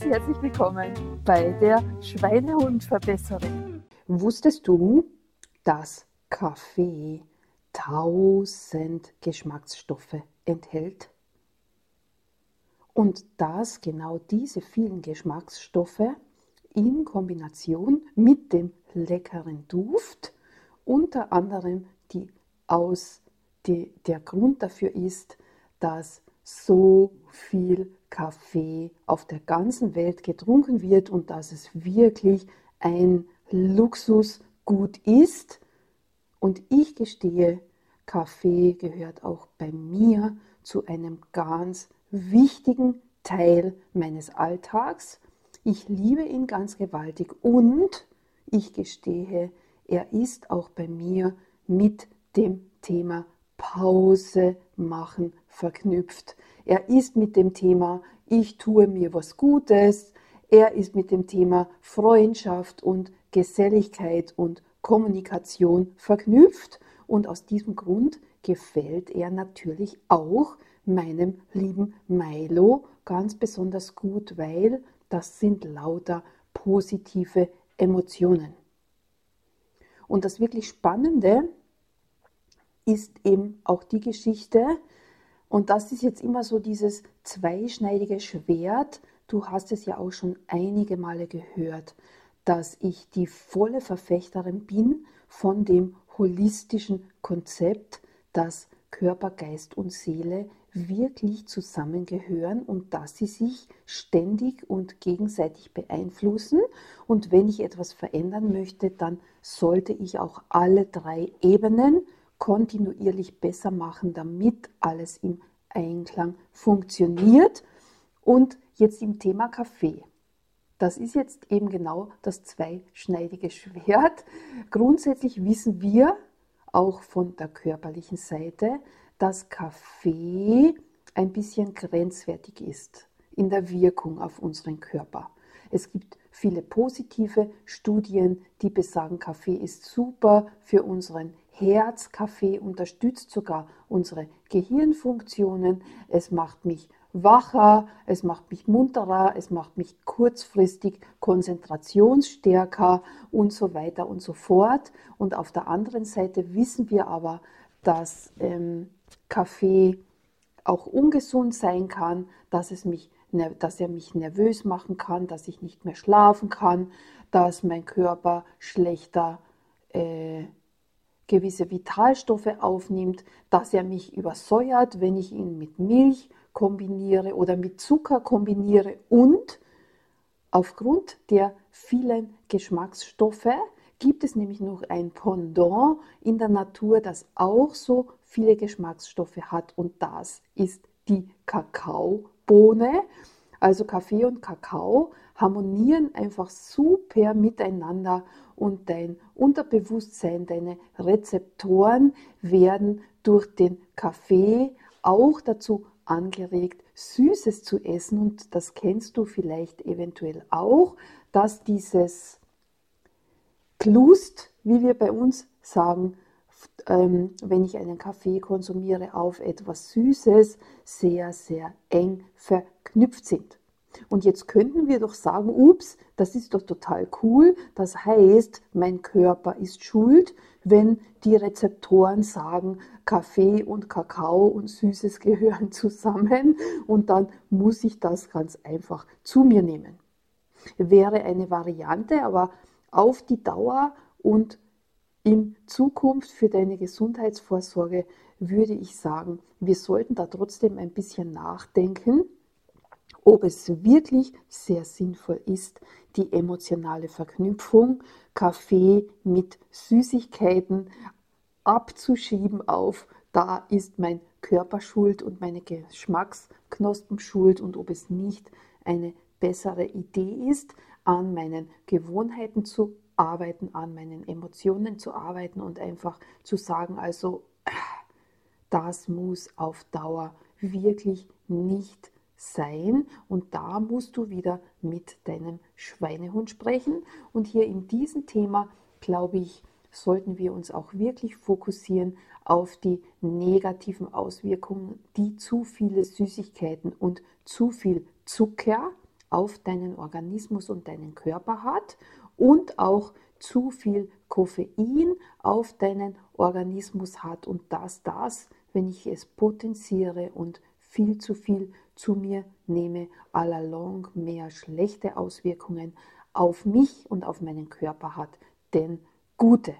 ganz herzlich willkommen bei der Schweinehundverbesserin. Wusstest du, dass Kaffee tausend Geschmacksstoffe enthält? Und dass genau diese vielen Geschmacksstoffe in Kombination mit dem leckeren Duft unter anderem die aus die, der Grund dafür ist, dass so viel Kaffee auf der ganzen Welt getrunken wird und dass es wirklich ein Luxusgut ist. Und ich gestehe, Kaffee gehört auch bei mir zu einem ganz wichtigen Teil meines Alltags. Ich liebe ihn ganz gewaltig und ich gestehe, er ist auch bei mir mit dem Thema Pause machen verknüpft. Er ist mit dem Thema Ich tue mir was Gutes. Er ist mit dem Thema Freundschaft und Geselligkeit und Kommunikation verknüpft. Und aus diesem Grund gefällt er natürlich auch meinem lieben Milo ganz besonders gut, weil das sind lauter positive Emotionen. Und das wirklich Spannende ist eben auch die Geschichte, und das ist jetzt immer so dieses zweischneidige Schwert. Du hast es ja auch schon einige Male gehört, dass ich die volle Verfechterin bin von dem holistischen Konzept, dass Körper, Geist und Seele wirklich zusammengehören und dass sie sich ständig und gegenseitig beeinflussen. Und wenn ich etwas verändern möchte, dann sollte ich auch alle drei Ebenen kontinuierlich besser machen, damit alles im Einklang funktioniert. Und jetzt im Thema Kaffee. Das ist jetzt eben genau das zweischneidige Schwert. Grundsätzlich wissen wir auch von der körperlichen Seite, dass Kaffee ein bisschen grenzwertig ist in der Wirkung auf unseren Körper. Es gibt viele positive Studien, die besagen, Kaffee ist super für unseren Herz. Kaffee unterstützt sogar unsere Gehirnfunktionen. Es macht mich wacher, es macht mich munterer, es macht mich kurzfristig konzentrationsstärker und so weiter und so fort. Und auf der anderen Seite wissen wir aber, dass ähm, Kaffee auch ungesund sein kann, dass, es mich, dass er mich nervös machen kann, dass ich nicht mehr schlafen kann, dass mein Körper schlechter äh, gewisse Vitalstoffe aufnimmt, dass er mich übersäuert, wenn ich ihn mit Milch kombiniere oder mit Zucker kombiniere und aufgrund der vielen Geschmacksstoffe gibt es nämlich noch ein Pendant in der Natur, das auch so viele Geschmacksstoffe hat und das ist die Kakaobohne. Also Kaffee und Kakao harmonieren einfach super miteinander und dein Unterbewusstsein, deine Rezeptoren werden durch den Kaffee auch dazu angeregt, Süßes zu essen. Und das kennst du vielleicht eventuell auch, dass dieses Klust, wie wir bei uns sagen, ähm, wenn ich einen Kaffee konsumiere, auf etwas Süßes sehr, sehr eng verknüpft sind. Und jetzt könnten wir doch sagen, ups, das ist doch total cool. Das heißt, mein Körper ist schuld, wenn die Rezeptoren sagen, Kaffee und Kakao und Süßes gehören zusammen und dann muss ich das ganz einfach zu mir nehmen. Wäre eine Variante, aber auf die Dauer und in Zukunft für deine Gesundheitsvorsorge würde ich sagen, wir sollten da trotzdem ein bisschen nachdenken ob es wirklich sehr sinnvoll ist, die emotionale Verknüpfung Kaffee mit Süßigkeiten abzuschieben auf, da ist mein Körper schuld und meine Geschmacksknospen schuld und ob es nicht eine bessere Idee ist, an meinen Gewohnheiten zu arbeiten, an meinen Emotionen zu arbeiten und einfach zu sagen, also das muss auf Dauer wirklich nicht sein und da musst du wieder mit deinem Schweinehund sprechen. Und hier in diesem Thema, glaube ich, sollten wir uns auch wirklich fokussieren auf die negativen Auswirkungen, die zu viele Süßigkeiten und zu viel Zucker auf deinen Organismus und deinen Körper hat und auch zu viel Koffein auf deinen Organismus hat und dass das, wenn ich es potenziere und viel zu viel zu mir nehme, allalong mehr schlechte Auswirkungen auf mich und auf meinen Körper hat, denn gute.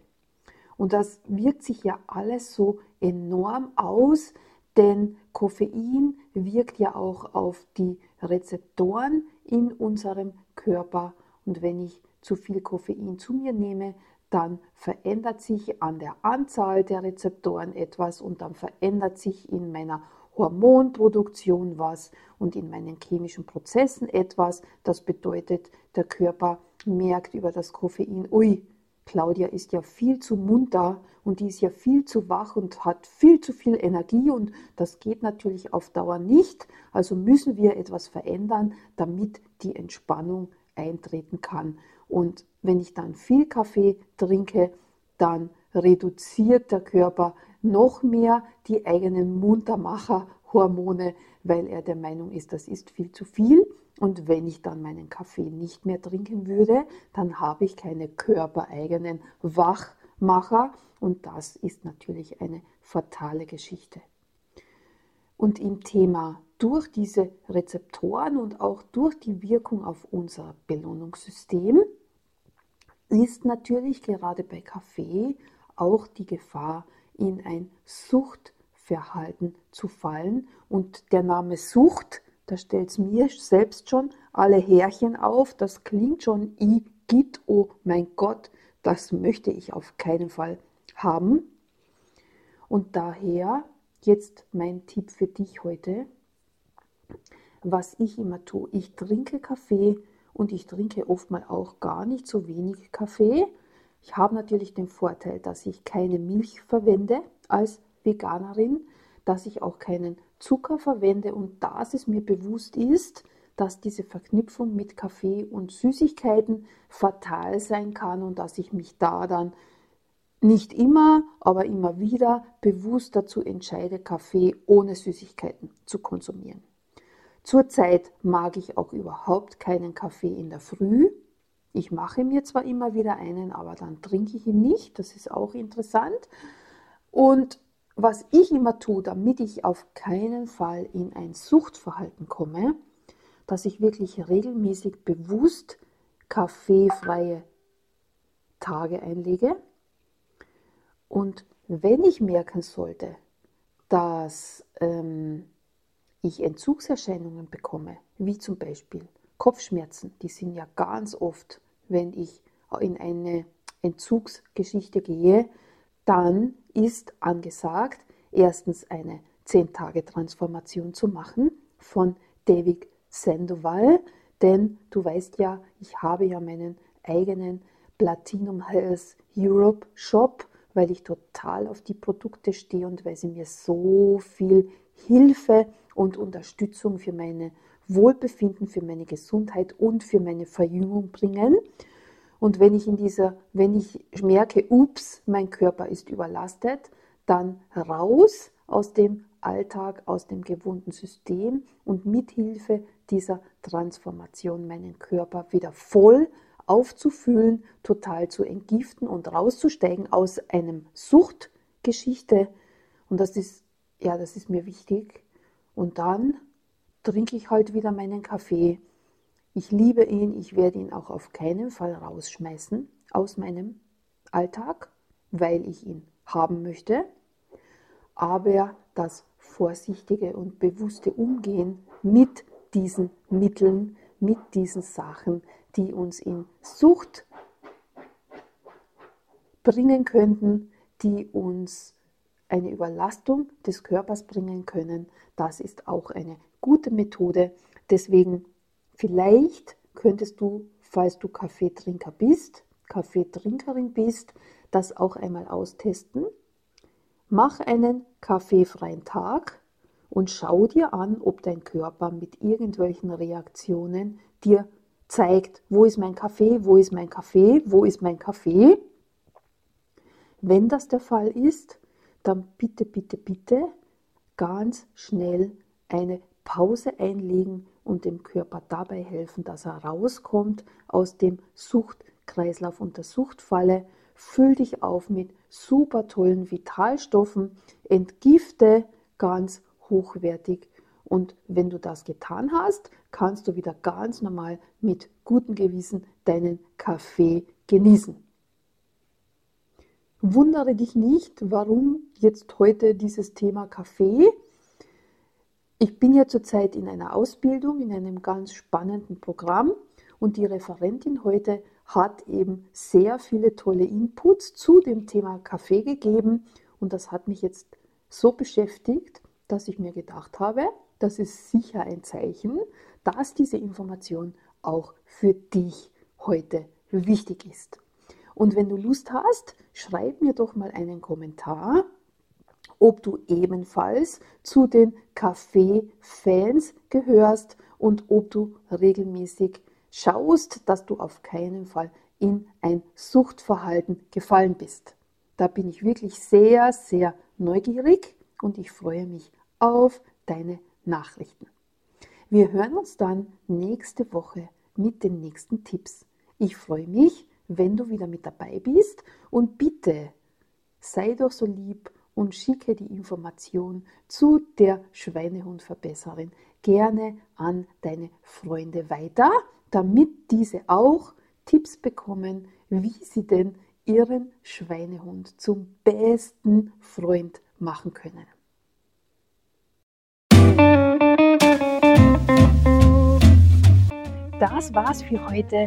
Und das wirkt sich ja alles so enorm aus, denn Koffein wirkt ja auch auf die Rezeptoren in unserem Körper. Und wenn ich zu viel Koffein zu mir nehme, dann verändert sich an der Anzahl der Rezeptoren etwas und dann verändert sich in meiner Hormonproduktion was und in meinen chemischen Prozessen etwas. Das bedeutet, der Körper merkt über das Koffein, ui, Claudia ist ja viel zu munter und die ist ja viel zu wach und hat viel zu viel Energie und das geht natürlich auf Dauer nicht. Also müssen wir etwas verändern, damit die Entspannung eintreten kann. Und wenn ich dann viel Kaffee trinke, dann reduziert der Körper noch mehr die eigenen Muntermacher-Hormone, weil er der Meinung ist, das ist viel zu viel. Und wenn ich dann meinen Kaffee nicht mehr trinken würde, dann habe ich keine körpereigenen Wachmacher und das ist natürlich eine fatale Geschichte. Und im Thema durch diese Rezeptoren und auch durch die Wirkung auf unser Belohnungssystem ist natürlich gerade bei Kaffee auch die Gefahr, in ein Suchtverhalten zu fallen. Und der Name Sucht da stellt es mir selbst schon alle Härchen auf. Das klingt schon i git, oh mein Gott, das möchte ich auf keinen Fall haben. Und daher jetzt mein Tipp für dich heute, was ich immer tue. Ich trinke Kaffee und ich trinke oftmal auch gar nicht so wenig Kaffee. Ich habe natürlich den Vorteil, dass ich keine Milch verwende als Veganerin, dass ich auch keinen Zucker verwende und dass es mir bewusst ist, dass diese Verknüpfung mit Kaffee und Süßigkeiten fatal sein kann und dass ich mich da dann nicht immer, aber immer wieder bewusst dazu entscheide, Kaffee ohne Süßigkeiten zu konsumieren. Zurzeit mag ich auch überhaupt keinen Kaffee in der Früh. Ich mache mir zwar immer wieder einen, aber dann trinke ich ihn nicht. Das ist auch interessant. Und was ich immer tue, damit ich auf keinen Fall in ein Suchtverhalten komme, dass ich wirklich regelmäßig bewusst kaffeefreie Tage einlege. Und wenn ich merken sollte, dass ähm, ich Entzugserscheinungen bekomme, wie zum Beispiel Kopfschmerzen, die sind ja ganz oft, wenn ich in eine Entzugsgeschichte gehe, dann ist angesagt, erstens eine 10-Tage-Transformation zu machen von David Sandoval, denn du weißt ja, ich habe ja meinen eigenen Platinum Health Europe Shop, weil ich total auf die Produkte stehe und weil sie mir so viel Hilfe und Unterstützung für meine Wohlbefinden, für meine Gesundheit und für meine Verjüngung bringen. Und wenn ich in dieser, wenn ich merke, ups, mein Körper ist überlastet, dann raus aus dem Alltag, aus dem gewohnten System und mithilfe dieser Transformation meinen Körper wieder voll aufzufüllen, total zu entgiften und rauszusteigen aus einem Suchtgeschichte. Und das ist, ja, das ist mir wichtig. Und dann trinke ich halt wieder meinen Kaffee ich liebe ihn, ich werde ihn auch auf keinen Fall rausschmeißen aus meinem Alltag, weil ich ihn haben möchte. Aber das vorsichtige und bewusste Umgehen mit diesen Mitteln, mit diesen Sachen, die uns in Sucht bringen könnten, die uns eine Überlastung des Körpers bringen können, das ist auch eine gute Methode. Deswegen Vielleicht könntest du, falls du Kaffeetrinker bist, Kaffeetrinkerin bist, das auch einmal austesten. Mach einen kaffeefreien Tag und schau dir an, ob dein Körper mit irgendwelchen Reaktionen dir zeigt, wo ist mein Kaffee, wo ist mein Kaffee, wo ist mein Kaffee. Wenn das der Fall ist, dann bitte, bitte, bitte ganz schnell eine Pause einlegen und dem Körper dabei helfen, dass er rauskommt aus dem Suchtkreislauf und der Suchtfalle. Füll dich auf mit super tollen Vitalstoffen, entgifte ganz hochwertig und wenn du das getan hast, kannst du wieder ganz normal mit gutem Gewissen deinen Kaffee genießen. Wundere dich nicht, warum jetzt heute dieses Thema Kaffee. Ich bin ja zurzeit in einer Ausbildung, in einem ganz spannenden Programm und die Referentin heute hat eben sehr viele tolle Inputs zu dem Thema Kaffee gegeben und das hat mich jetzt so beschäftigt, dass ich mir gedacht habe, das ist sicher ein Zeichen, dass diese Information auch für dich heute wichtig ist. Und wenn du Lust hast, schreib mir doch mal einen Kommentar, ob du ebenfalls zu den Kaffee-Fans gehörst und ob du regelmäßig schaust, dass du auf keinen Fall in ein Suchtverhalten gefallen bist. Da bin ich wirklich sehr, sehr neugierig und ich freue mich auf deine Nachrichten. Wir hören uns dann nächste Woche mit den nächsten Tipps. Ich freue mich, wenn du wieder mit dabei bist und bitte sei doch so lieb und schicke die Information zu der Schweinehundverbesserin gerne an deine Freunde weiter, damit diese auch Tipps bekommen, wie sie denn ihren Schweinehund zum besten Freund machen können. Das war's für heute